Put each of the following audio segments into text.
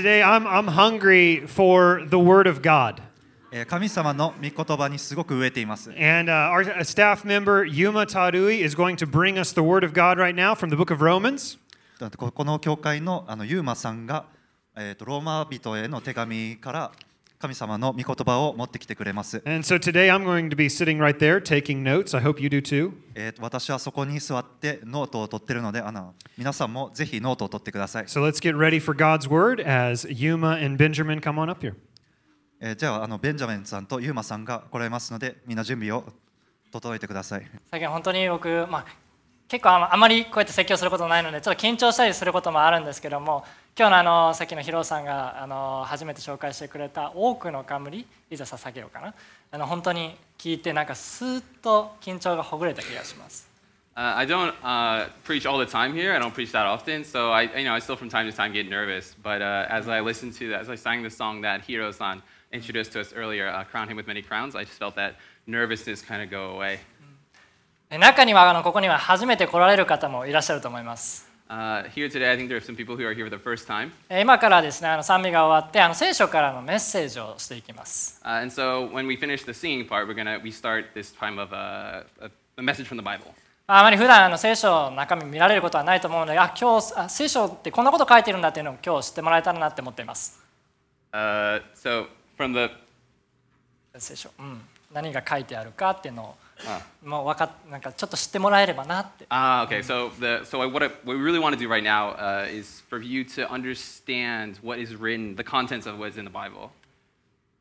Today, I'm, I'm hungry for the Word of God. えー神様の御言葉にすごく飢えています。And uh, our uh, staff member, Yuma Tadui, is going to bring us the Word of God right now from the book of Romans. ここの教会のあのユーマさんが、えー、とローマ人への手紙から神様の御言葉を持ってきてくれます。And so today, I'm going to be sitting right there taking notes. I hope you do too. え私はそこに座ってノートを取ってるのであの皆さんもぜひノートを取ってください。So let's get ready for God's Word as Yuma and Benjamin come on up here. えーじゃああのベンジャミンさんとユーマさんが来られますのでみんな準備を整えてください。最近本当に僕、まあ、結構あまりこうやって説教することないのでちょっと緊張したりすることもあるんですけども今日のあのさっきのヒロさんがあの初めて紹介してくれた多くの冠いざ捧げようかなあの本当に聞いてなんかスーッと緊張がほぐれた気がします。Uh, I don't uh, preach all the time here. I don't preach that often, so I, you know, I still from time to time get nervous. But uh, as I listened to, as I sang the song that Hiro-san introduced to us earlier, uh, "Crown Him with Many Crowns," I just felt that nervousness kind of go away. え中にはあのここには初めて来られる方もいらっしゃると思います。今からですね、あの賛美が終わってあの、聖書からのメッセージをしていきます。Uh, so、part, of, uh, あ,あまり普段あの聖書の中身見られることはないと思うので、あ今日あ聖書ってこんなこと書いてるんだっていうのを今日知ってもらえたらなって思っています。Uh, so、from the... 聖書、うん、何が書いてあるかっていうのを。もうわかっなんかちょっと知ってもらえればなって。 Ah, okay. So the so what, I, what we really want to do right now uh, is for you to understand what is written, the contents of what is in the Bible.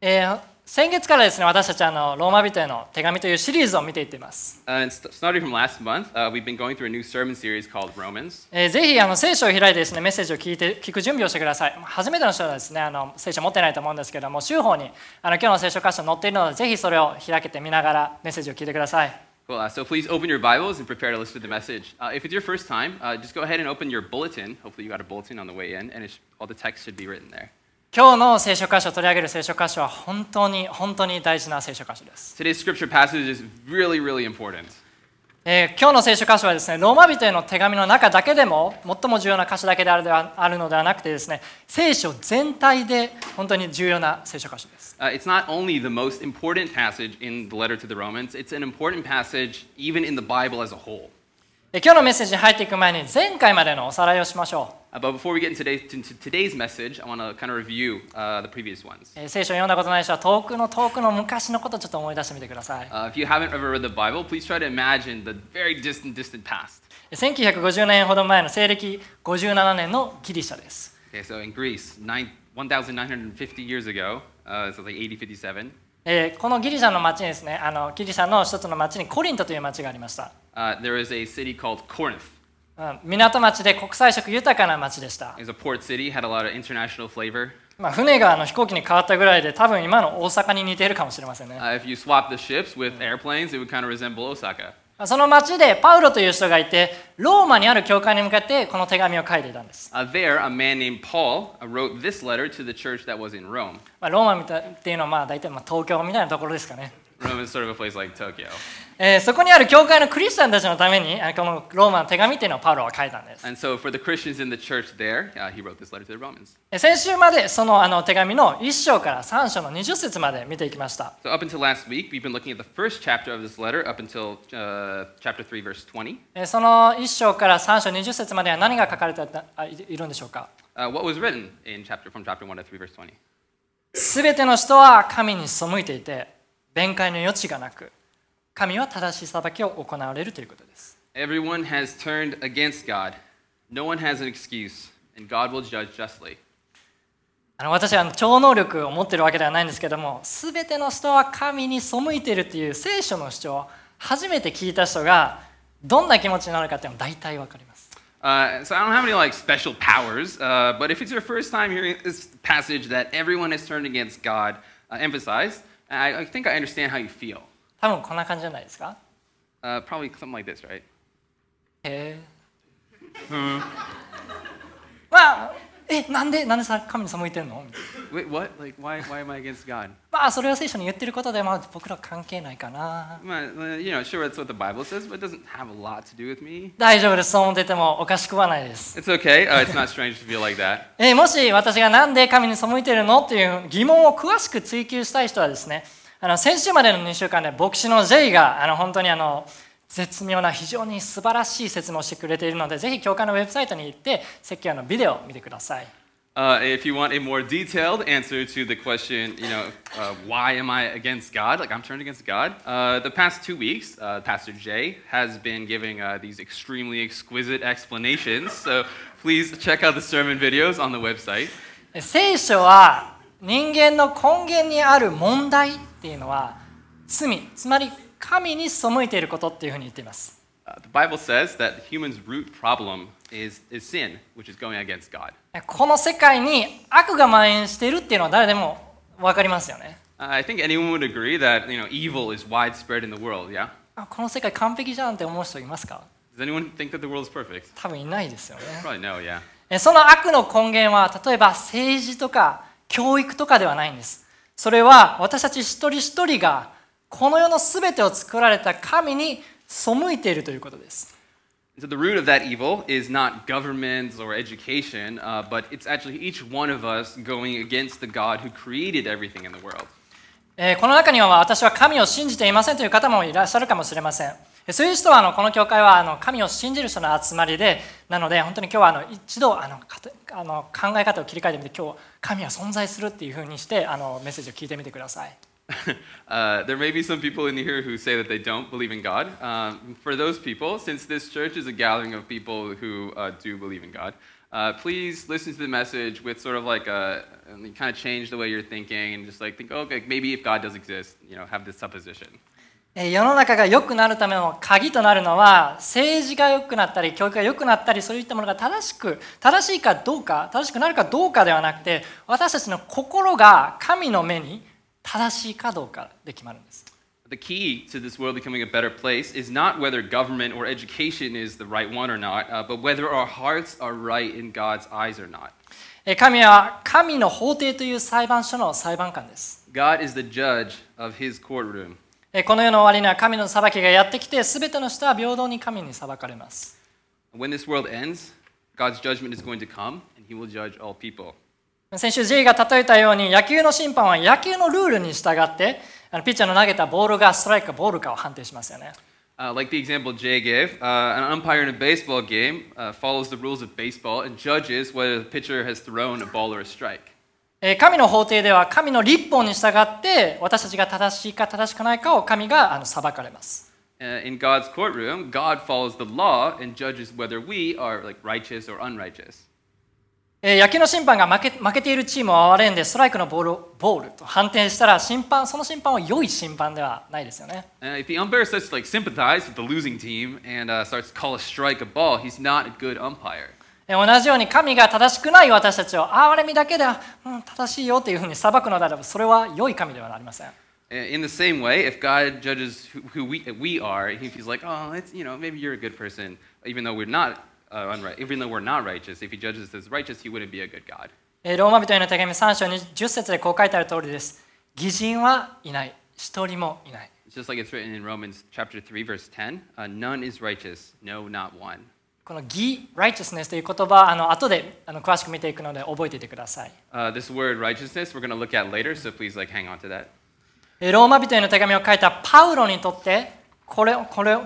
えー 先月からですね私たちあのローマ人への手紙というシリーズを見ていっています。Uh, and st- starting from last month, uh, we've been going through a new sermon series called Romans. えーぜひあの聖書を開いてですねメッセージを聞いて聞く準備をしてください。初めての人はですねあの聖書持ってないと思うんですけども週報にあの今日の聖書箇所載っているのでぜひそれを開けて見ながらメッセージを聞いてください。Cool. Uh, so please open your Bibles and prepare to listen to the message. Uh, if it's your first time, uh, just go ahead and open your bulletin. Hopefully, you got a bulletin on the way in, and it's, all the text should be written there. 今日の聖書箇所取り上げる聖書箇所は本当に本当に大事な聖書箇所です。Today's scripture passage is really, really important. えー今日の聖書箇所はですねローマ人への手紙の中だけでも最も重要な箇所だけであるではあるのではなくてですね聖書全体で本当に重要な聖書箇所です。Uh, it's not only the most important passage in the letter to the Romans, it's an important passage even in the Bible as a whole. 今日のメッセージに入っていく前に前回までのおさらいをしましょう。え聖書を読んだことない人は遠くの遠くの昔のことをちょっと思い出してみてください。Uh, Bible, 1950年ほど前の西暦57年のギリシャです。え、このギリシャの街ですねあの、ギリシャの一つの街にコリントという街がありました。uh, there is a city called Corinth. うん港町で国際色豊かな町でした。 It was a port city, had a lot of international flavor. まあ、船があの飛行機に変わったぐらいで多分今の大阪に似ているかもしれませんね。 Uh, if you swap the ships with airplanes, it would kind of resemble Osaka. まあその町でパウロという人がいてローマにある教会に向かってこの手紙を書いていたんです。 Uh, there, a man named Paul uh, wrote this letter to the church that was in Rome. まあ、ローマみたいっていうのはまあ大体まあ東京みたいなところですかね。 Rome is sort of a place like Tokyo. えー、そこにある教会のクリスチャンたちのためにこのローマの手紙っていうのをパロは書いたんです。先週までその,あの手紙の1章から3章の20節まで見ていきました。So え、その1章から3章20節までは何が書かれてい,い,いるんでしょうか、すべての人は神に背いていて、弁解の余地がなく。神は正しい裁きを行われるということです Everyone has turned against God. No one has an excuse, and God will judge justly. あの私は超能力を持っているわけではないんですけどもすべての人は神に背いているという聖書の主張を初めて聞いた人がどんな気持ちになるかっていうのは大体わかります Uh, so I don't have any like special powers, uh, but if it's your first time hearing this passage that everyone has turned against God uh, emphasized, I, I think I understand how you feel. 多分こんな感じじゃないですか Uh, probably something like this, right? へえまあえなんでなんでさ神に背いてるのみたいな Wait, what? Like, why, why am I against God? まあそれは聖書に言ってることで、まあ、僕ら関係ないかな Well, well, you know, sure, that's what the Bible says, but it doesn't have a lot to do with me. 大丈夫ですそう思っててもおかしくはないです It's okay. Uh, it's not strange to feel like that. えーもし私がなんで神に背いてるのっていう疑問を詳しく追求したい人はですねあの先週までの2週間で牧師の J があの本当にあの絶妙な非常に素晴らしい説明をしてくれているのでぜひ教会のウェブサイトに行って説教のビデオを見てください Uh, if you want a more detailed answer to the question, you know, uh, why am I against God? Like I'm turned against God. Uh, the past two weeks, uh, Pastor Jay has been giving uh, these extremely exquisite explanations. So please check out the sermon videos on the website. え聖書は人間の根源にある問題っていうのは罪つまり神に背いていることっていうふうに言っています Uh, the Bible says that humans' root problem is, is sin, which is going against God. この世界に悪が蔓延しているっていうのは誰でも分かりますよね Uh, I think anyone would agree that you know evil is widespread in the world. Yeah. あこの世界完璧じゃんって思う人いますか Does anyone think that the world is perfect? 多分いないですよね Probably no. Yeah. えその悪の根源は例えば政治とか教育とかではないんですそれは私たち一人一人がこの世の全てを作られた神に背いているということです So the root of that evil is not governments or education, uh, but it's actually each one of us going against the God who created everything in the world. えーこの中には私は神を信じていませんという方もいらっしゃるかもしれません。そういう人はあのこの教会はあの神を信じる人の集まりでなので本当に今日はあの一度あのかあの考え方を切り替えてみて今日神は存在するっていうふうにしてあのメッセージを聞いてみてください。uh, there may be some people in here who say that they don't believe in God. Um, for those people, since this church is a gathering of people who uh, do believe in God, uh, please listen to the message with sort of like a kind of change the way you're thinking and just like think, oh, okay, maybe if God does exist, you know, have this supposition. えー世の中が良くなるための鍵となるのは政治が良くなったり教育が良くなったりそういったものが正しく正しいかどうか正しくなるかどうかではなくて私たちの心が神の目に正しいかどうかで決まるんです。The key to this world becoming a better place is not whether government or education is the right one or not, uh, but whether our hearts are right in God's eyes or not. えー神は神の法廷という裁判所の裁判官です。God is the judge of his courtroom. えーこの世の終わりには神の裁きがやってきて全ての人は平等に神に裁かれます。When this world ends, God's judgment is going to come, and he will judge all people. 先週 J が例えたように野球の審判は野球のルールに従ってあのピッチャーの投げたボールがストライクかボールかを判定しますよね。Uh, like the example Jay gave, uh, an umpire in a baseball game uh, follows the rules of baseball and judges whether the pitcher has thrown a ball or a strike. えー神の法廷では神の立法に従って私たちが正しいか正しくないかを神があの裁かれます。Uh, in God's courtroom, God follows the law and judges whether we are like righteous or unrighteous. えー野球の審判が負け負けているチームを哀れんでストライクのボールをボールと判定したら審判その審判は良い審判ではないですよね。Uh, if the umpire starts to like sympathize with the losing team and uh, starts to call a strike a ball, he's not a good umpire. えー同じように神が正しくない私たちを憐れみだけで、うん、正しいよっていうふうに裁くのであればそれは良い神ではありません。Uh, In the same way, if God judges who, we, we are, if he's like, oh, it's, you know, maybe you're a good person, even though we're not uh, unright, even though we're not righteous, if he judges us righteous, he wouldn't be a good God. えーローマ人への手紙3章10節でこう書いてある通りです。義人はいない、一人もいない。It's just like it's written in Romans chapter 3, verse 10 uh, none is righteous, no, not one. この義、righteousness という言葉、あの後であの詳しく見ていくので覚えていてください。Uh, this word righteousness we're going to look at later, so please like hang on to that. えーローマ人への手紙を書いたパウロにとってこれこれ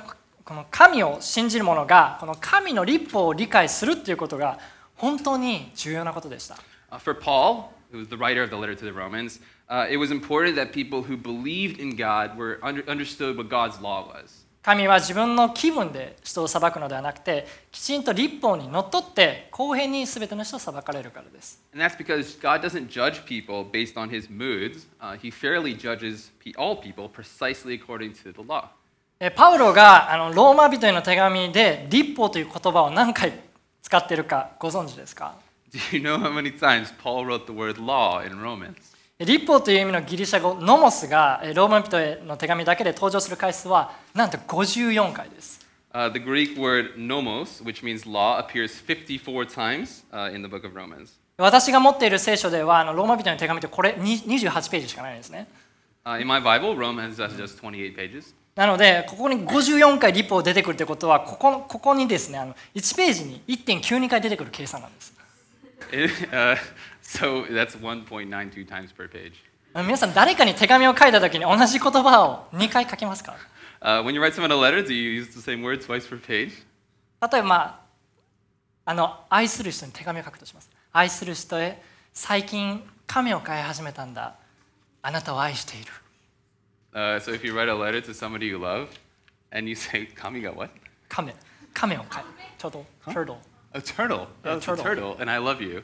この神を信じる者がこの神の立法を理解するっていうことが本当に重要なことでした。Uh, for Paul, who was the writer of the letter to the Romans, uh, it was important that people who believed in God were under, understood what God's law was. 神は自分の気分で人を裁くのではなくてきちんと立法にのっとって公平に全ての人を裁かれるからです。And that's because God doesn't judge people based on his moods. Uh, he fairly judges all people precisely according to the law. えーパウロがあのローマ人への手紙で立法という言葉を何回使っているかご存知ですか Do you know how many times Paul wrote the word law in Romans? 立法という意味のギリシャ語ノモスがえーローマ人への手紙だけで登場する回数はなんと54回です。Uh, the Greek word nomos, which means law, appears 54 times uh, in the book of Romans. 私が持っている聖書ではあのローマ人の手紙ってこれに28ページしかないんですね Uh, in my Bible, Romans has just 28 pages. なのでここに54回立法出てくるってことはここここにですねあの1ページに1.92回出てくる計算なんです uh, So that's one per page. 皆さん、誰かに手紙を書いたときに同じ言葉を2回書きますか？例えば、あの、愛する人に手紙を書くとします。愛する人へ、最近、紙を変い始めたんだ。あなたを愛している。紙、uh, so、を変え。ちょうと、カードル。A turtle. Yeah, Oh, it's a turtle. turtle, and I love you.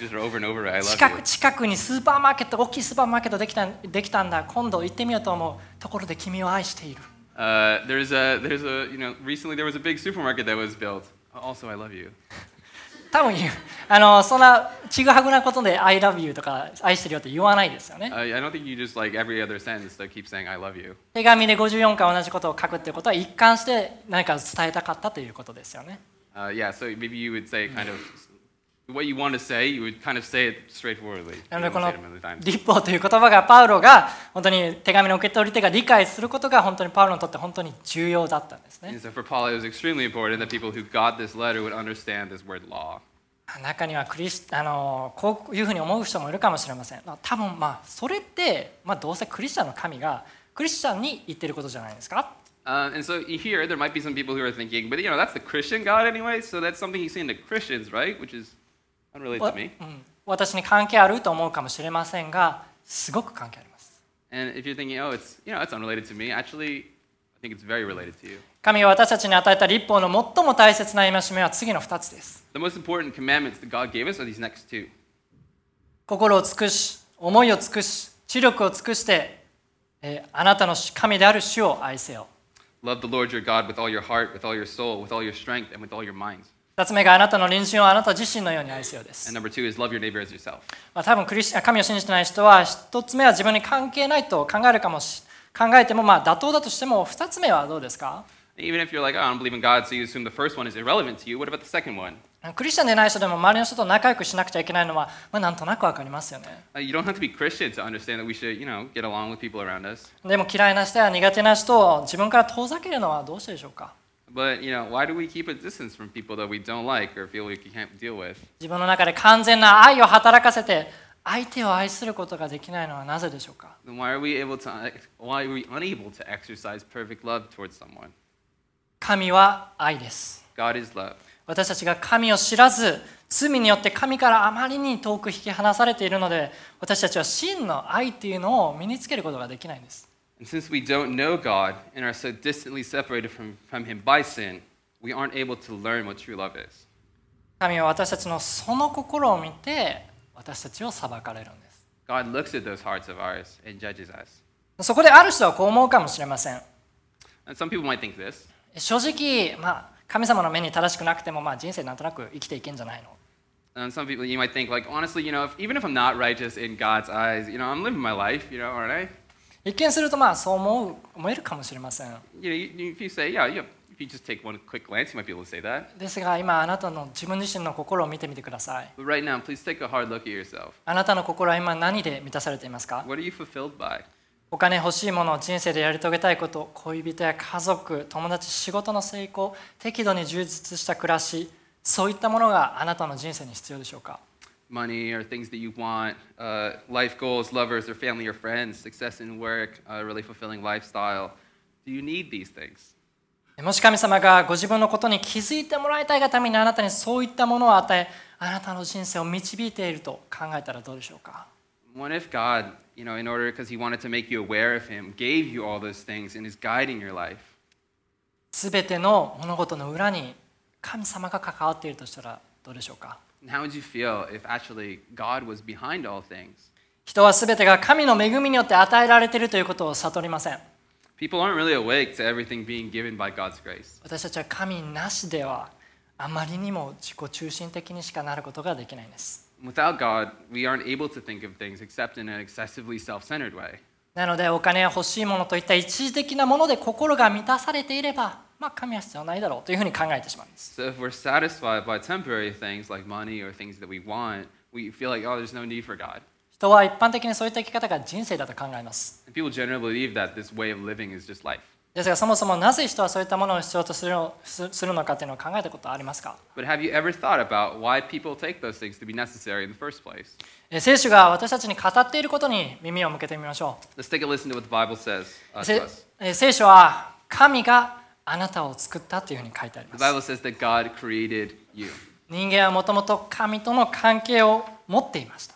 Just over and over, I love 近 you. く近くにスーパーマーケット大きいスーパーマーケットできたできたんだ今度行ってみようと思うところで君を愛している Uh, there's a there's a you know recently there was a big supermarket that was built. Also, I love you. 多分言うあのそんなちぐはぐなことで「I love you」とか「愛してるよ」って言わないですよね Uh, I don't think you just like every other sentence to keep saying "I love you." 手紙で54回同じことを書くってことは一貫して何か伝えたかったということですよね Uh, yeah, so maybe you would say kind of what you want to say. You would kind of say it straightforwardly. なのでこの.立法という言葉がパウロが本当に手紙の受け取り手が理解することが本当にパウロにとって本当に重要だったんですね so for Paul, it was extremely important that people who got this letter would understand this word law. 中にはクリスあのこういうふうに思う人もいるかもしれません多分まあそれって、まあ、どうせクリスチャンの神がクリスチャンに言ってることじゃないですか Uh, and so here, there might be some people who are thinking, but you know, that's the Christian God anyway, so that's something he's saying to Christians, right? Which is unrelated わ to me. うん私に関係あると思うかもしれませんがすごく関係あります And if you're thinking, oh, it's you know, it's unrelated to me, actually, I think it's very related to you. 神が私たちに与えた立法の最も大切な戒めは次の2つです The most important commandments that God gave us are these next two. 心を尽くし思いを尽くし知力を尽くして、えーあなたの神である主を愛せよ Love the Lord your God with all your heart, with all your soul, with all your strength, and with all your mind. 2つ目があなたの隣人をあなた自身のように愛せよです And number two is love your neighbor as yourself. まあ、多分クリス神を信じてない人は一つ目は自分に関係ないと考えるかもし考えてもまあ妥当だとしても二つ目はどうですか Even if you're like, oh, I don't believe in God, so you assume the first one is irrelevant to you, what about the second one? クリスチャンでない人でも周りの人と仲良くしなくちゃいけないのは、まあ、なんとなくわかりますよね Uh, you don't have to be Christian to understand that we should, you know, get along with people around us. でも嫌いな人や苦手な人を自分から遠ざけるのはどうしてでしょうか But, you know, why do we keep a distance from people that we don't like or feel we can't deal with? 自分の中で完全な愛を働かせて相手を愛することができないのはなぜでしょうか why are we able to, why are we unable to exercise perfect love towards someone? 神は愛です God is love. 私たちが神を知らず罪によって神からあまりに遠く引き離されているので私たちは真の愛っていうのを身につけることができないんです。神は私たちのその心を見て私たちを裁かれるんです。そこである人はこう思うかもしれません。正直、まあ神様の目に正しくなくても、まあ、人生なんとなく生きていけんじゃないの And some people, you might think, like, honestly, you know, if, even if I'm not righteous in God's eyes, you know, I'm living my life, you know, aren't I? 一見するとまあそう思う思えるかもしれません You know, if you say, yeah, yeah, if you just take one quick glance, you might be able to say that. ですが今あなたの自分自身の心を見てみてください But right now, please take a hard look at yourself. あなたの心は今何で満たされていますか What are you fulfilled by? お金欲しいもの人生でやり遂げたいこと恋人や家族友達仕事の成功適度に充実した暮らしそういったものがあなたの人生に必要でしょうか？Money or things that you want, uh, life goals, lovers or family or friends, success in work, a really fulfilling lifestyle. Do you need these things? もし神様がご自分のことに気づいてもらいたいがためにあなたにそういったものを与えあなたの人生を導いていると考えたらどうでしょうか？What if God, you know, in order, because He wanted to make you aware of Him, gave you all those things and is guiding your life? すべての物事の裏に神様が関わっているとしたらどうでしょうか And how would you feel if actually God was behind all things? 人はすべてが神の恵みによって与えられているということを悟りません People aren't really awake to everything being given by God's grace. 私たちは神なしではあまりにも自己中心的にしかなることができないんです Without God, we aren't able to think of things except in an excessively self centered way. なのでお金や欲しいものといった一時的なもので心が満たされていればまあ神は必要ないだろうというふうに考えてしまうんです So if we're satisfied by temporary things like money or things that we want, We feel like, oh, there's no need for God. 人は一般的にそういった生き方が人生だと考えます And people generally believe that this way of living is just life. ですがそもそもなぜ人はそういったものを必要とする,するのかというのを考えたことはありますか？聖書が私たちに語っていることに耳を向けてみましょう。聖書は神があなたを作ったというふうに書いてあります。人間はもともと神との関係を持っていました。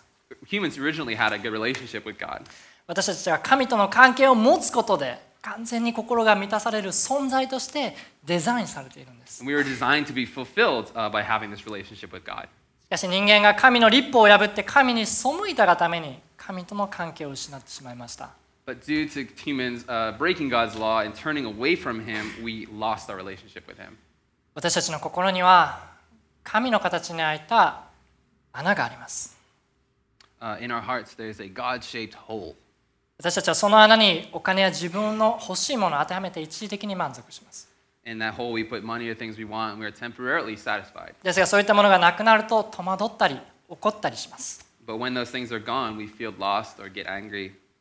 私たちは神との関係を持つことで、完全に心が満たされる存在としてデザインされているんです we were designed to be fulfilled uh, by having this relationship with God. しかし人間が神の立法を破って神に背いたがために神との関係を失ってしまいました But due to humans uh, breaking God's law and turning away from Him, we lost our relationship with Him. 私たちの心には神の形に開いた穴があります Uh, in our hearts, there's a God shaped hole. 私たちはその穴にお金や自分の欲しいものを当てはめて一時的に満足します。ですがそういったものがなくなると戸惑ったり怒ったりします。Gone,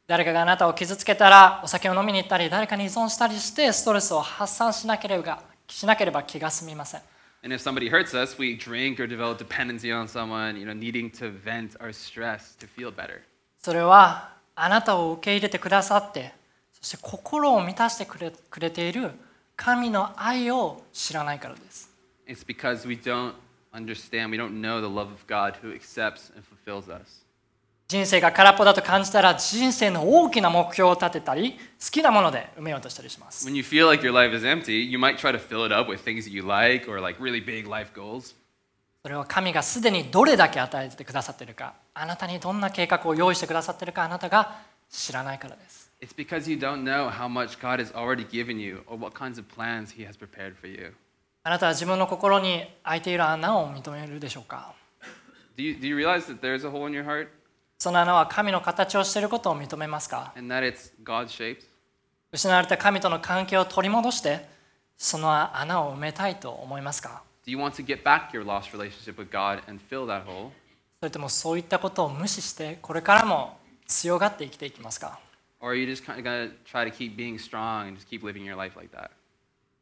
誰かがあなたを傷つけたらお酒を飲みに行ったり誰かに依存したりしてストレスを発散しなければ,しなければ気が済みません。And if somebody hurts us, we drink or develop dependency on someone, you know, needing to vent our stress to それはあなたを受け入れてくださってそして心を満たしてくれくれている神の愛を知らないからです It's because we don't understand, we don't know the love of God who accepts and fulfills us. 人生が空っぽだと感じたら人生の大きな目標を立てたり好きなもので埋めようとしたりします When you feel like your life is empty, you might try to fill it up with things that you like or like really big life goals. それは神がすでにどれだけ与えてくださっているかあなたにどんな計画を用意してくださっているかあなたが知らないからです It's because you don't know how much God has already given you or what kinds of plans He has prepared for you. あなたは自分の心に開いている穴を認めるでしょうか Do you, do you realize that there's a hole in your heart その穴は神の形をしていることを認めますか and that it's God shaped? 失われた神との関係を取り戻してその穴を埋めたいと思いますか Do you want to get back your lost relationship with God and fill that hole? それともそういったことを無視してこれからも強がって生きていきますか Or are you just kind of going to try to keep being strong and just keep living your life like that?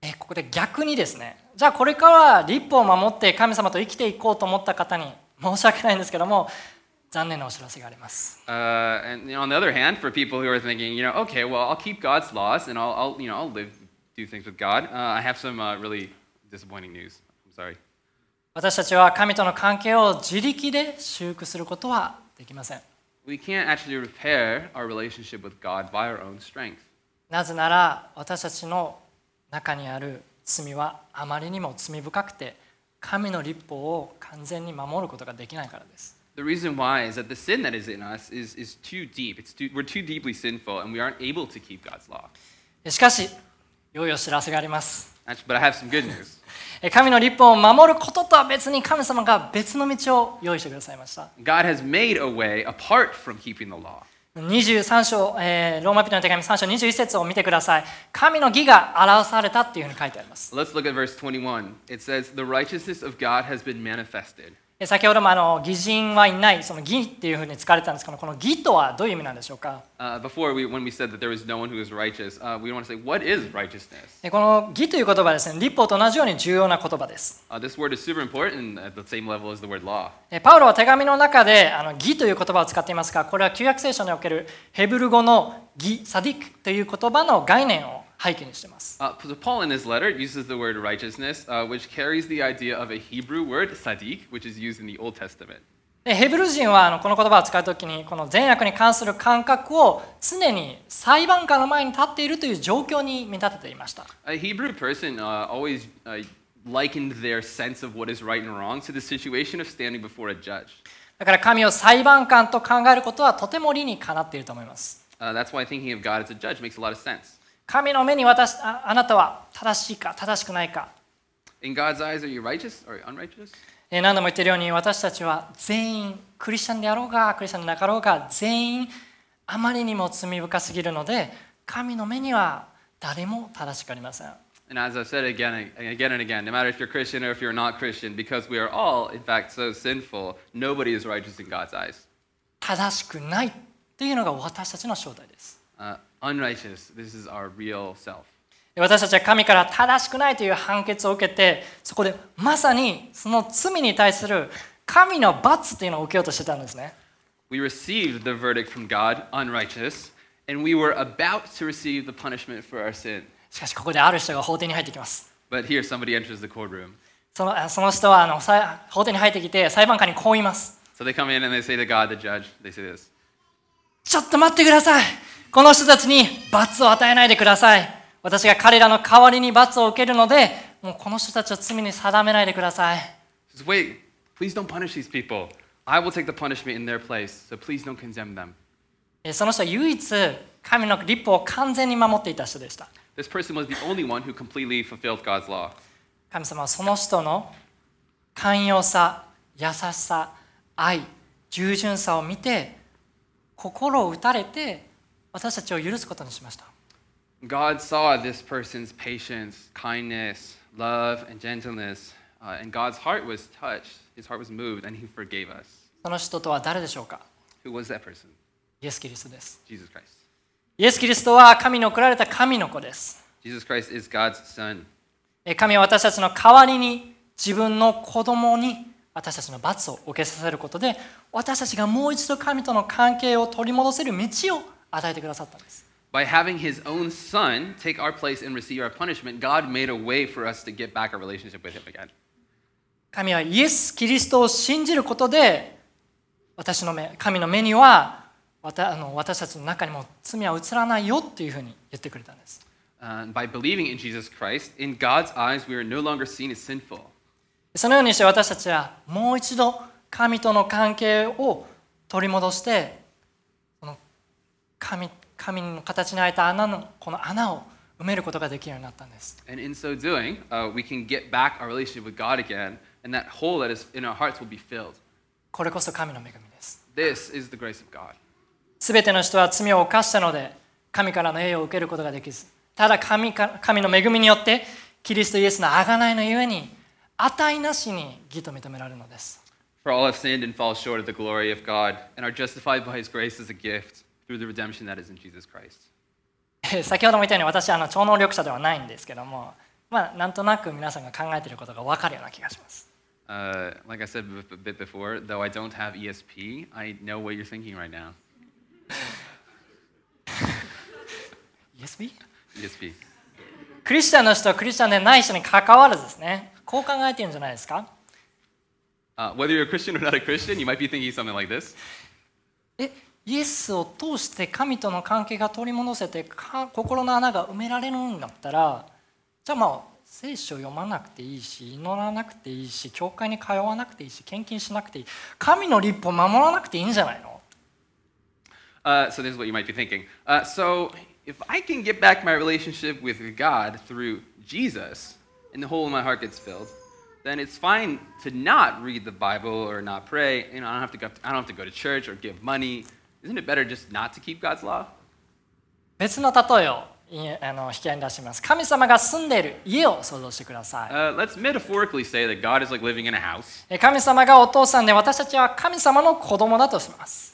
えここで逆にですねじゃあこれからは立法を守って神様と生きていこうと思った方に申し訳ないんですけども残念なお知らせがあります Uh, and you know, on the other hand, for people who are thinking, you know, okay, well, I'll keep God's laws and I'll, I'll you know, I'll live, do things with God. Uh, I have some uh, really disappointing news. Sorry. 私たちは神との関係を自力で修復することはできません We can't actually repair our relationship with God by our own strength. なぜなら私たちの中にある罪はあまりにも罪深くて神の立法を完全に守ることができないからです The reason why is that the sin that is in us is, is too deep. It's too, we're too deeply sinful and we aren't able to keep God's law. しかし良いお知らせがあります but I have some good news. え神の立法を守ることとは別に神様が別の道を用意してくださいました God has made a way apart from keeping the law. 23章、えーローマ人の手紙3章21節を見てください神の義が表されたっていうふうに書いてあります Let's look at verse 21. It says, The righteousness of God has been manifested. え先ほどもあの義人はいないその義っていうふうに使われてたんですけどこの義とはどういう意味なんでしょうか？Uh, before, we, when we said that there was no one who is righteous, uh, we want to say, What is righteousness? でこの義という言葉はですね立法と同じように重要な言葉です Uh, this word is super important at the same level as the word law. えパウロは手紙の中であの義という言葉を使っていますがこれは旧約聖書におけるヘブル語の義サディックという言葉の概念を背景にしています Uh, so Paul in his letter uses the word righteousness, uh, which carries the idea of a Hebrew word, sadiq, which is used in the Old Testament. でヘブル人はあのこの言葉を使うときにこの善悪に関する感覚を常に裁判官の前に立っているという状況に見立てていました A Hebrew person uh, always uh, likened their sense of what is right and wrong to the situation of standing before a judge. だから神を裁判官と考えることはとても理にかなっていると思います Uh, that's why thinking of God as a judge makes a lot of sense. 神の目に私ああなたは正しいか正しくないか In God's eyes, are you righteous or unrighteous? えー何度も言っているように私たちは全員クリスチャンであろうがクリスチャンでなかろうが全員あまりにも罪深すぎるので神の目には誰も正しくありません Uh, And as I've said again and again and again, no matter if you're Christian or if you're not Christian, because we are all, in fact, so sinful, nobody is righteous in God's eyes. 正しくないっていうのが私たちの正体です Uh, unrighteous, this is our real self. で私たちは神から正しくないという判決を受けてそこでまさにその罪に対する神の罰っていうのを受けようとしてたんですね We received the verdict from God, unrighteous, and we were about to receive the punishment for our sin. しかしここである人が法廷に入ってきます But here, somebody enters the courtroom. そのあその人はあのさ法廷に入ってきて裁判官にこう言います So they come in and they say to God, the judge, they say this ちょっと待ってください この人たちに罰を与えないでください私が彼らの代わりに罰を受けるのでもうこの人たちを罪に定めないでください Wait, please don't punish these people. I will take the punishment in their place, so please don't condemn them. えその人は唯一神の立法を完全に守っていた人でした This person was the only one who completely fulfilled God's law. 神様はその人の寛容さ優しさ愛従順さを見て心を打たれて私たちを許すことにしました God saw this person's patience, kindness, love, and gentleness, uh, and God's heart was touched. His heart was moved, and He forgave us. その人とは誰でしょうか Who was that person? イエス・キリストです Jesus Christ. イエス・キリストは神に送られた神の子です Jesus Christ is God's Son. え神は私たちの代わりに自分の子供に私たちの罰を受けさせることで私たちがもう一度神との関係を取り戻せる道を与えてくださったんです By having His own Son take our place and receive our punishment, God made a way for us to get back our relationship with Him again. 神はイエス・キリストを信じることで私の目神の目にはあの私たちの中にも罪は映らないよっていうふうに言ってくれたんです Uh, by believing in Jesus Christ, in God's eyes, we are no longer seen as sinful. そのようにして私たちはもう一度神との関係を取り戻して神神の形に開いた穴のこの穴を埋めることができるようになったんです And in so doing, uh, we can get back our relationship with God again, and that hole that is in our hearts will be filled. これこそ神の恵みです This is the grace of God. すべての人は罪を犯したので神からの栄誉を受けることができずただ神か神の恵みによってキリストイエスの贖いのゆえに値なしに義と認められるのです For all have sinned and fall short of the glory of God, and are justified by His grace as a gift through the redemption that is in Jesus Christ. えー先ほども言ったように私はあの超能力者ではないんですけどもまあなんとなく皆さんが考えていることが分かるような気がします Uh, like I said a bit before, though I don't have ESP, I know what you're thinking right now. ESB? ESP. クリスチャンの人はクリスチャンでない人に関わらずですねこう考えてるんじゃないですか Uh, whether you're a Christian or not a Christian, you might be thinking something like this. えイエスを通して神との関係が取り戻せてか心の穴が埋められるんだったらじゃあまあ聖書を読まなくていいし祈らなくていいし教会に通わなくていいし献金しなくていい神の立法を守らなくていいんじゃないの Uh, so this is what you might be thinking. Uh, so if I can get back my relationship with God through Jesus, and the hole in my heart gets filled, then it's fine to not read the Bible or not pray. You know, I don't have to go. I don't have to go to church or give money. Isn't 別の例えをあの引き合いに出します。神様が住んでいる家を想像してください。Uh, metaphorically say that God is like、living in a 神様がお父さんで私たちは神様の子供だとします。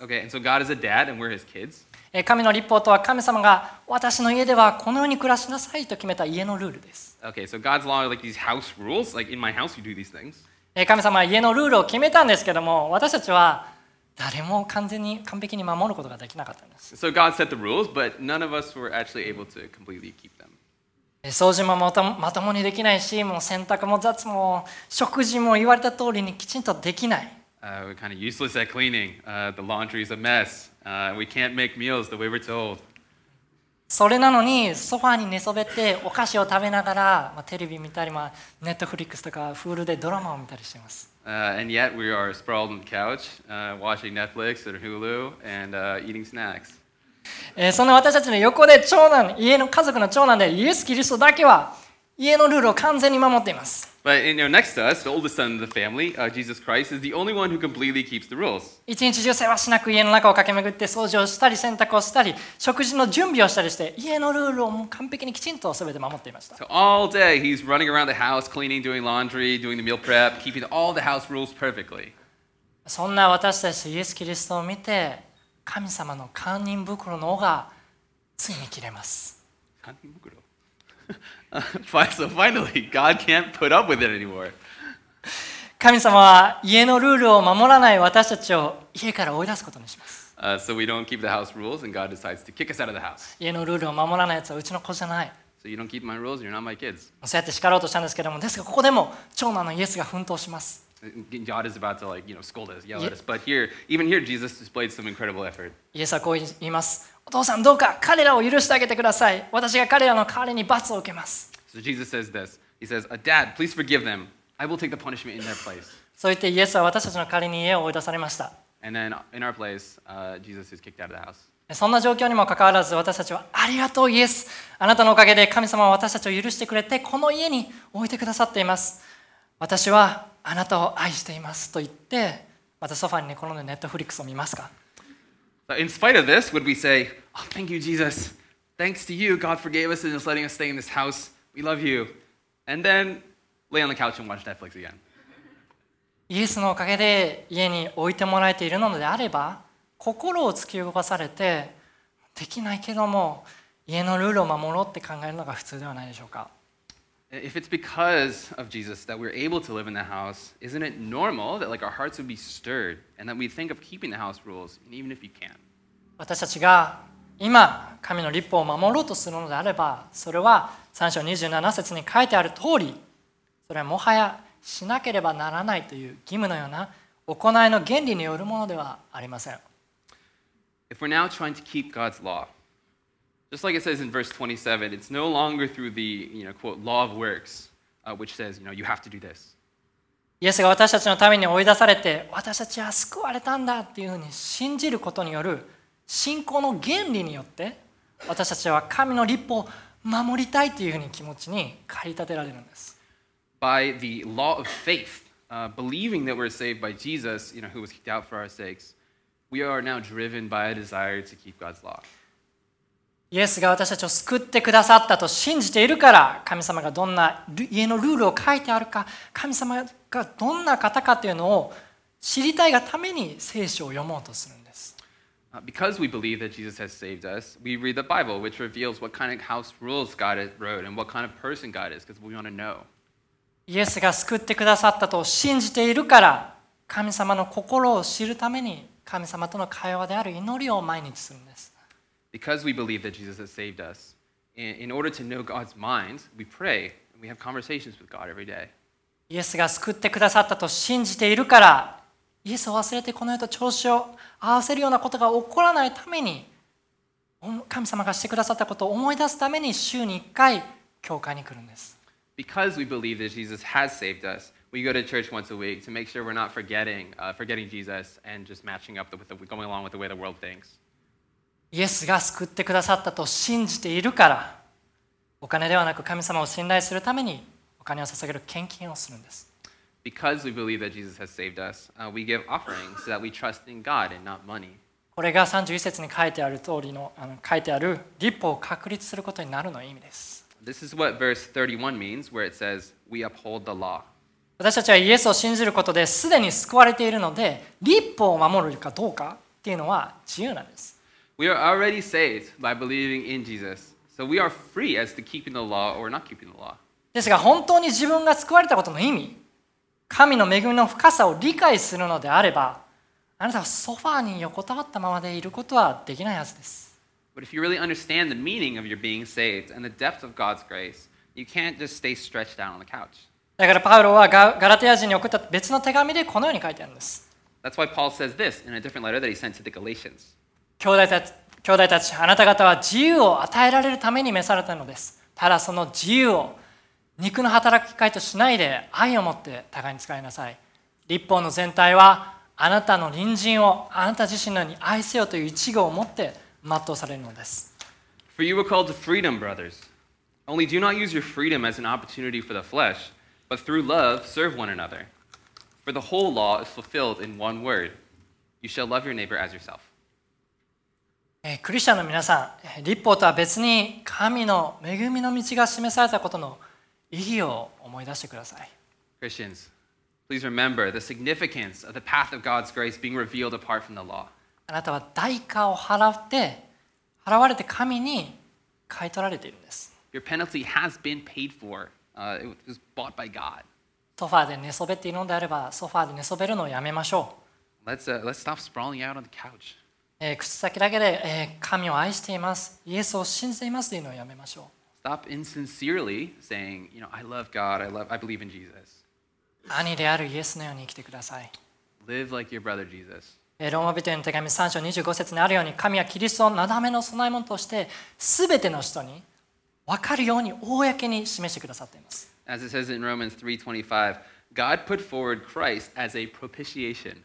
神の立法とは神様が私の家ではこのように暮らしなさいと決めた家のルールです。神様は家のルールを決めたんですけども、私たちは誰も完全に完璧に守ることができなかったんです So God set the rules, but none of us were actually able to completely keep them. え掃除もまとまともにできないしもう洗濯も雑も食事も言われた通りにきちんとできない Uh, we're kind of useless at cleaning. Uh, the laundry is a mess. Uh, we can't make meals the way we're told. それなのにソファーに寝そべってお菓子を食べながら、まあ、テレビ見たり、まあ、ネットフリックスとかフールでドラマを見たりしています Uh, and yet we are sprawled on the couch, uh, watching Netflix or Hulu and uh, eating snacks. えーその私たちの横で長男家の家族の長男でイエス・キリストだけは家のルールを完全に守っています But you know, next to us, the oldest son of the family, uh, Jesus Christ, is the only one who completely keeps the rules. 一日中世話しなく家の中を駆け巡って掃除をしたり洗濯をしたり食事の準備をしたりして家のルールをもう完璧にきちんと全て守っていました So all day he's running around the house, cleaning, doing laundry, doing the meal prep, keeping all the house rules perfectly. そんな私たちイエス・キリストを見て神様の堪忍袋の尾がついに切れます Fi- so finally, God can't put up with it anymore. 神様は家のルールを守らない私たちを家から追い出すことにします Uh, so we don't keep the house rules, and God decides to kick us out of the house. 家のルールを守らないやつはうちの子じゃない So you don't keep my rules, you're not my kids. そうやって叱ろうとしたんですけどもですがここでも長男のイエスが奮闘します God is about to like you know scold us, yell Ye- at us. But here, even here, Jesus displayed some incredible effort. イエスはこう言いますお父さんどうか彼らを許してあげてください私が彼らの代わりに罰を受けます So Jesus says this. He says, uh, "Dad, please forgive them. I will take the punishment in their place." そう言ってイエスは私たちの代わりに家を追い出されました And then in our place, uh, Jesus is kicked out of the house. そんな状況にもかかわらず私たちはありがとうイエスあなたのおかげで神様は私たちを許してくれてこの家に置いてくださっています私はあなたを愛していますと言ってまたソファに寝転んでネットフリックスを見ますか？In spite of this, would we say, "Oh, thank you, Jesus. Thanks to you, God forgave us and is letting us stay in this house. We love you." And then lay on the couch and watch Netflix again. イエスのおかげで家に置いてもらえているのであれば心を突き動かされてできないけども家のルールを守ろうって考えるのが普通ではないでしょうか If it's because of Jesus that we're able to live in the house, isn't it normal that like our hearts would be stirred and that we think of keeping the house rules, and even if you can? 私たちが今神の立法を守ろうとするのであればそれは3章27節に書いてある通りそれはもはやしなければならないという義務のような行いの原理によるものではありません If we're now trying to keep God's law, just like it says in verse 27, it's no longer through the you know quote law of works, uh, which says you know you have to do this. イエスが私たちのために追い出されて私たちは救われたんだっていうふうに信じることによる信仰の原理によって私たちは神の立法を守りたいというふうに気持ちに駆り立てられるんです By the law of faith, uh, believing that we're saved by Jesus, you know, who was kicked out for our sakes, we are now driven by a desire to keep God's law. イエスが私たちを救ってくださったと信じているから神様がどんなル家のルールを書いてあるか神様がどんな方かというのを知りたいがために聖書を読もうとするんです Uh, because we believe that Jesus has saved us, we read the Bible, which reveals what kind of house rules God wrote and what kind of person God is, because we want to know. イエスが救ってくださったと信じているから神様の心を知るために神様との会話である祈りを毎日するんです Because we believe that Jesus has saved us, in, in order to know God's mind, we pray and we have conversations with God every day. イエスが救ってくださったと信じているからイエスを忘れてこの世と調子を合わせるようなことが起こらないためにお神様がしてくださったことを思い出すために週に1回教会に来るんです Because we believe that Jesus has saved us, we go to church once a week to make sure we're not forgetting, uh, forgetting Jesus and just matching up the, with the, going along with the way the world thinks. イエスが救ってくださったと信じているからお金ではなく神様を信頼するためにお金を捧げる献金をするんです Because we believe that Jesus has saved us, uh, we give offerings so that we trust in God and not money. これが31節に書いてある通りのあの書いてある立法を確立することになるの意味です This is what verse 31 means, where it says, We uphold the law. 私たちはイエスを信じることですでに救われているので立法を守るかどうかっていうのは自由なんです We are already saved by believing in Jesus. So we are free as to keeping the law or not keeping the law. ですが本当に自分が救われたことの意味神の恵みの深さを理解するのであればあなたはソファーに横たわったままでいることはできないはずです But if you really understand the meaning of your being saved and the depth of God's grace, you can't just stay stretched out on the couch. だからパウロはガガラテヤ人に送った別の手紙でこのように書いてあるんです That's why Paul says this in a different letter that he sent to the Galatians. 兄弟たち兄弟たちあなた方は自由を与えられるために召されたのですただその自由を肉の働き会としないで愛を持って互いに使いなさい立法の全体はあなたの隣人をあなた自身のように愛せよという一語を持って全うされるのです For you were called to freedom, brothers. Only do not use your freedom as an opportunity for the flesh, but through love serve one another. For the whole law is fulfilled in one word you shall love your neighbor as yourself. えークリスチャンの皆さん、えー立法とは別に神の恵みの道が示されたことの意義を思い出してください。Christians, please remember the significance of the path of God's grace being revealed apart from the law. あなたは代価を払って、払われて神に買い取られているんです。Your penalty has been paid for, uh, it was bought by God. ソファーで寝そべっているのであれば、ソファーで寝そべるのをやめましょう。Let's, uh, let's stop sprawling out on the couch. えー口先だけで、えー神を愛しています、イエスを信じていますというのをやめましょう。Stop insincerely saying, you know, I love God, I, love, I believe in Jesus. 兄であるイエスのように生きてください。Live like your brother Jesus. えーローマ人への手紙3章25節にあるように神はキリストをなだめの供え物として全ての人に分かるように公に示してくださっています。As it says in Romans 3:25, God put forward Christ as a propitiation.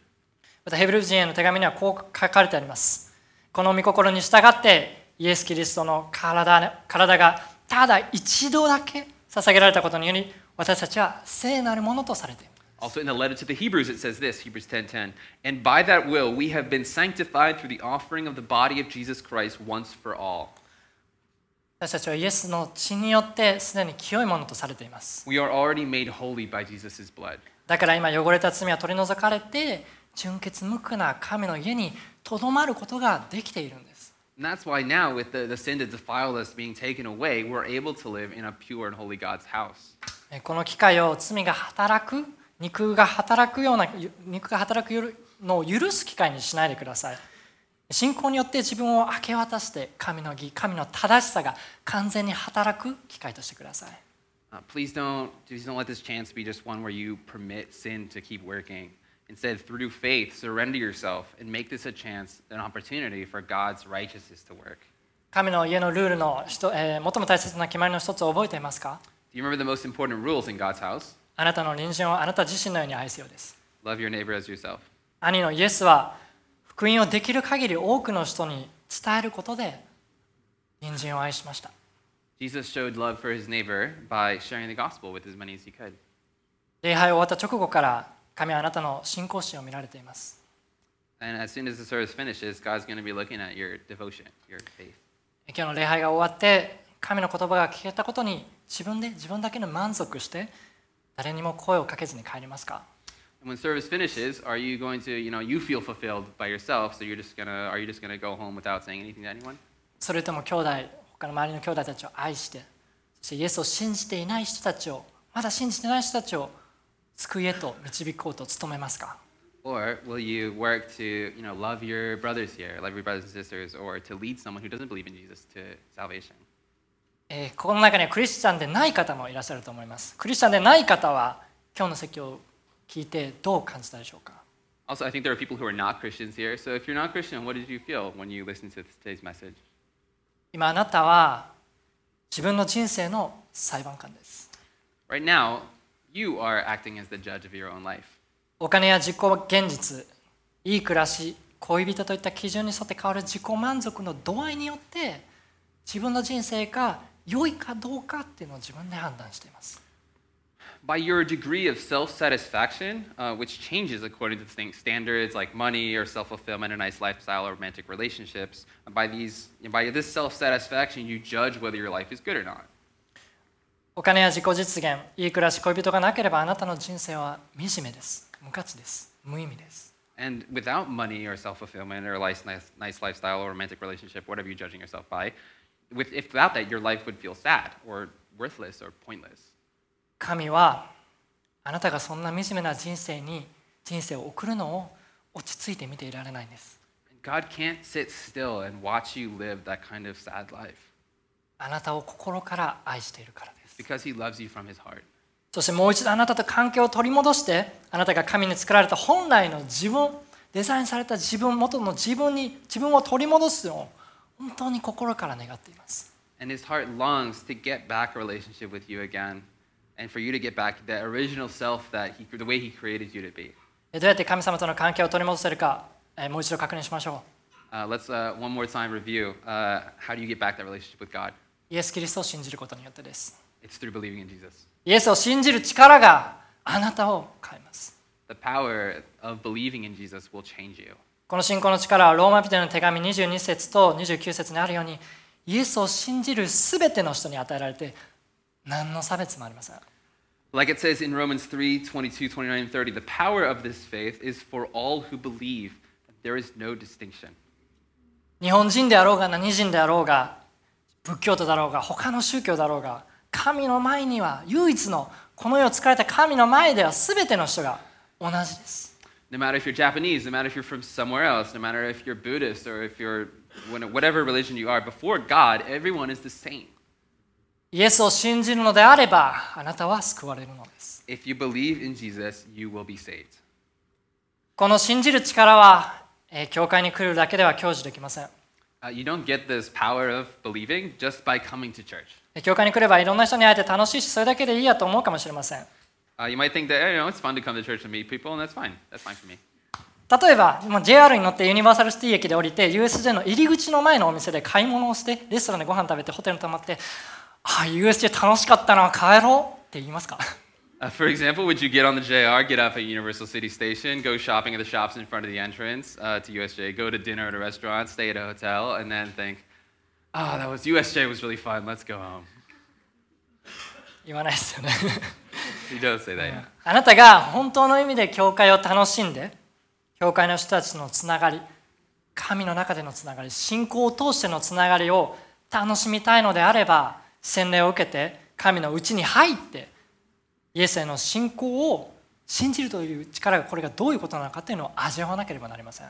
またヘブル人への手紙にはこう書かれてあります。この御心に従ってイエス・キリストの体体がただ一度だけ捧げられたことにより私たちは聖なるものとされています。Also in the letter to the Hebrews it says this, Hebrews 10:10, and by that will we have been sanctified through the offering of the body of Jesus Christ once for all. 私たちはイエスの血によってすでに清いものとされています。We are already made holy by Jesus' blood. だから今汚れた罪は取り除かれて純潔無垢な神の家にとどまることができているんです。And that's why now with the, the sin that defiled us being taken away, we're able to live in a pure and holy God's house. えこの機会を罪が働く肉が働くような肉が働くのを許す機会にしないでください信仰によって自分を明け渡して神の義神の正しさが完全に働く機会としてください Uh, please don't please don't let this chance be just one where you permit sin to keep working. Instead, through faith, surrender yourself and make this a chance, an opportunity for God's righteousness to work. 神の家のルールの一、えー最も大切な決まりの一つを覚えていますか Do you remember the most important rules in God's house? あなたの隣人をあなた自身のように愛すようです Love your neighbor as yourself. 兄のイエスは福音をできる限り多くの人に伝えることで隣人を愛しました Jesus showed love for his neighbor by sharing the gospel with as many as he could. 礼拝終わった直後から 神はあなたの信仰心を見られています And as soon as the service finishes, God's going to be looking at your devotion, your faith. 今日の礼拝が終わって神の言葉が聞けたことに自分で自分だけの満足して誰にも声をかけずに帰りますか when service finishes, are you going to, you know, you feel fulfilled by yourself, so you're just gonna, are you just gonna go home without saying anything to anyone? それとも兄弟他の周りの兄弟たちを愛してそしてイエスを信じていない人たちをまだ信じていない人たちを救いへと導こうと努めますか Or will you work to, you know, love your brothers here, love your brothers and sisters, or to lead someone who doesn't believe in Jesus to salvation? えーここの中にはクリスチャンでない方もいらっしゃると思いますクリスチャンでない方は今日の説教を聞いてどう感じたでしょうか Also, I think there are people who are not Christians here. So if you're not Christian, what did you feel when you listened to today's message? 今あなたは自分の人生の裁判官です Right now, you are acting as the judge of your own life. お金や自己現実いい暮らし恋人といった基準に沿って変わる自己満足の度合いによって自分の人生が良いかどうかっていうのを自分で判断しています By your degree of self satisfaction, uh, which changes according to things, standards like money or self fulfillment, a nice lifestyle, or romantic relationships, by, these, by this self satisfaction, you judge whether your life is good or not. お金や自己実現いい暮らし恋人がなければあなたの人生は惨めです無価値です無意味です And without money or self fulfillment or nice, nice, lifestyle or romantic relationship, whatever you're judging yourself by, with, if without that, your life would feel sad or worthless or pointless. 神はあなたがそんな惨めな人生に人生を送るのを落ち着いて見ていられないんです God can't sit still and watch you live that kind of sad life あなたを心から愛しているから because He loves you from His heart. そしてもう一度あなたと関係を取り戻してあなたが神に作られた本来の自分デザインされた自分元の自分に自分を取り戻すのを本当に心から願っています And His heart longs to get back a relationship with you again and for you to get back the original self that he, the way He created you to be. えどうやって神様との関係を取り戻せるかえもう一度確認しましょ Uh, let's uh, one more time review uh, how do you get back that relationship with God? うイエス・キリストを信じることによってです It's through believing in Jesus. イエスを信じる力があなたを変えます The power of believing in Jesus will change you. この信仰の力はローマ人への手紙22節と29節にあるようにイエスを信じるすべての人に与えられて何の差別もありません Like it says in Romans 3 22, 29, and 30, the power of this faith is for all who believe there is no distinction. 日本人であろうが何人であろうが仏教徒だろうが他の宗教だろうが神の前には唯一のこの世を作られた神の前では全ての人が同じです No matter if you're Japanese, no matter if you're from somewhere else, no matter if you're Buddhist or if you're whatever religion you are, before God, everyone is the same. イエスを信じるのであればあなたは救われるのです If you believe in Jesus, you will be saved. この信じる力は、えー教会に来るだけでは享受できません Uh, you don't get this power of believing just by coming to church. 教会に来ればいろんな人に会えて楽しいしそれだけでいいやと思うかもしれません Uh, you might think that, you know, it's fun to come to church and meet people, and that's fine. That's fine for me. 例えばもう JR に乗ってユニバーサルシティ駅で降りて USJ の入り口の前のお店で買い物をしてレストランでご飯食べてホテルに泊まってああ USJ 楽しかったな帰ろうって言いますか Uh, for example, would you get on the JR, get off at Universal City Station, go shopping at the shops in front of the entrance uh, to USJ, go to dinner at a restaurant, stay at a hotel, and then think, oh, that was USJ was really fun. Let's go home. 言わないですよね He does say that. あなたが本当の意味で教会を楽しんで教会の人たちのつながり神の中でのつながり信仰を通してのつながりを楽しみたいのであれば洗礼を受けて神のうちに入ってイエスへの信仰を信じるという力がこれがどういうことなのかというのを味わわなければなりません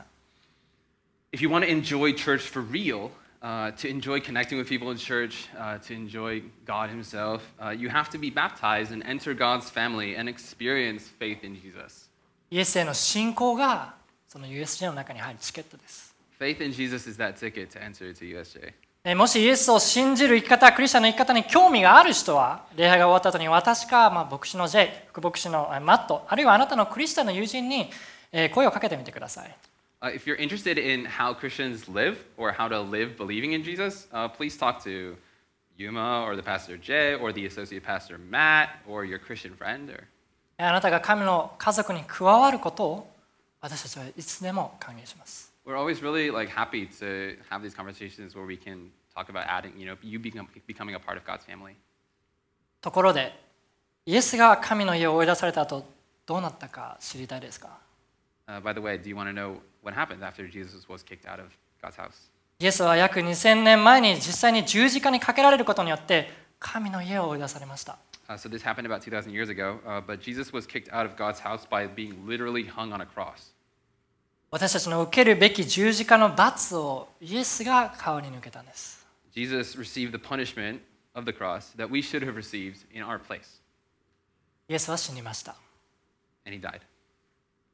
If you want to enjoy church for real, uh, to enjoy connecting with people in church, uh, to enjoy God Himself, uh, you have to be baptized and enter God's family and experience faith in Jesus. イエスへの信仰がその USJ の中に入るチケットです Faith in Jesus is that ticket to enter to USJ. えーもしイエスを信じる生き方、クリスチャンの生き方に興味がある人は、礼拝が終わった後に私か、まあ、牧師の J、副牧師のえーマット、あるいはあなたのクリスチャンの友人に、えー声をかけてみてください。Uh, if you're interested in how Christians live or how to live believing in Jesus, uh, please talk to Yuma or the pastor Jay or the associate pastor Matt or your Christian friend. Or えーあなたが神の家族に加わることを私たちはいつでも歓迎します。 we're always really like happy to have these conversations where we can talk about adding, you know, you become, becoming a part of God's family. ところで、イエスが神の家を追い出された後、どうなったか知りたいですか Uh, by the way, do you want to know what happened after Jesus was kicked out of God's house? イエスは約2000年前に実際に十字架にかけられることによって神の家を追い出されました。 Uh, so this happened about 2,000 years ago, uh, but Jesus was kicked out of God's house by being literally hung on a cross. 私たちの受けるべき十字架の罰をイエスが顔に抜けたんです。 Jesus received the punishment of the cross that we should have received in our place, イエスは死にました。 and he died.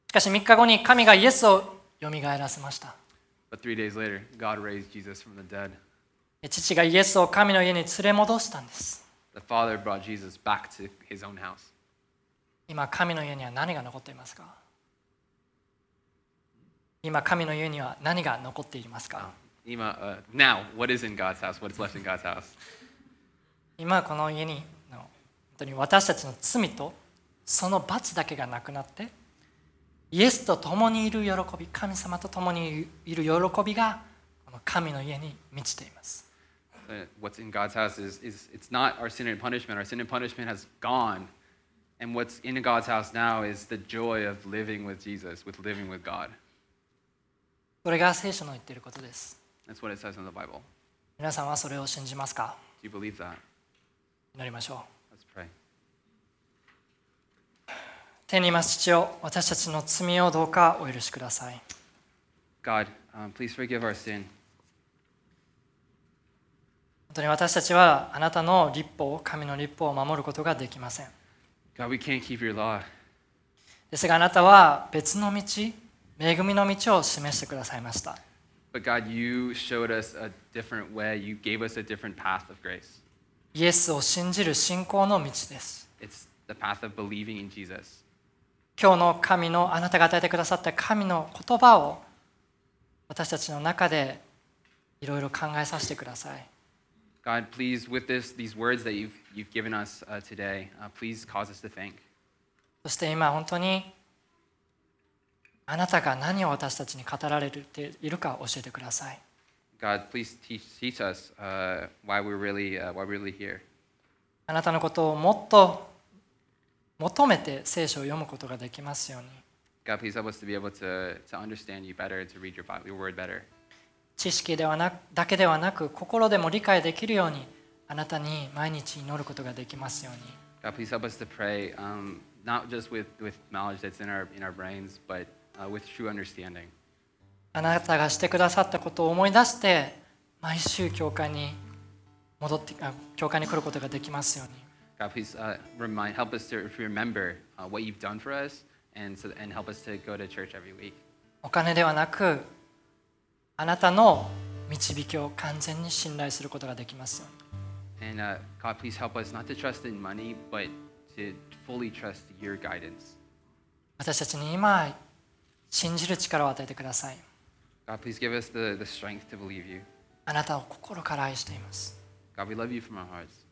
しかし3日後に神がイエスを よみがえらせました。But three days later, God raised Jesus from the dead. 父がイエスを神の家に連れ戻したんです。The Father brought Jesus back to his own house. 今、神の家には何が残っていますか今、神の家には何が残っていますか Ima, uh, now, what is in God's house? What is left in God's house? 今、この家にの本当に私たちの罪とその罰だけがなくなってイエスと共にいる喜び神様と共にいる喜びがこの神の家に満ちています Uh, what's in God's house is, is it's not our sin and punishment. Our sin and punishment has gone. And what's in God's house now is the joy of living with Jesus, with living with God. これが聖書の言っていることです That's what it says in the Bible. 皆さんはそれを信じますか Do you believe that? 祈りましょう 天にいます父を私たちの罪をどうかお許しください God, um, please forgive our sin. 本当に私たちはあなたの立法神の立法を守ることができません God, we can't keep your law. ですがあなたは別の道恵みの道を示してくださいました But God, you showed us a different way. You gave us a different path of grace. イエスを信じる信仰の道です It's the path of believing in Jesus. 今日の神のあなたが与えてくださった神の言葉を私たちの中でいろいろ考えさせてください God, please, with this, these words that you've, you've given us uh, today, uh, please cause us to think. そして今本当にあなたが何を私たちに語られているか教えてください God, please teach, teach us uh, why, we're really, uh, why we're really here. あなたのことをもっと求めて聖書を読むことができますように God, please help us to be able to, to understand you better, to read your, Bible, your word better. 知識ではなだけではなく心でも理解できるようにあなたに毎日祈ることができますように God, please help us to pray, um, not just with, with knowledge that's in our, in our brains, but uh, with true understanding. あなたがしてくださったことを思い出して毎週教会に戻ってあ教会に来ることができますように God, please uh, remind, help us to remember uh, what you've done for us and, so, and help us to go to church every week. お金ではなくあなたの導きを完全に信頼することができますように And uh, God, please help us not to trust in money, but to fully trust your guidance. 私たちに今信じる力を与えてください God, please give us the, the strength to believe you. あなたを心から愛しています God, we love you from our hearts.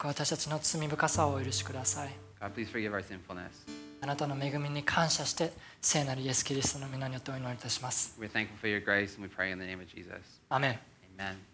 僕は私たちの罪深さをお許しください God, please forgive our sinfulness. あなたの恵みに感謝して聖なるイエス・キリストの皆によってお祈りいたします We're thankful for your grace, and we pray in the name of Jesus. アメン Amen.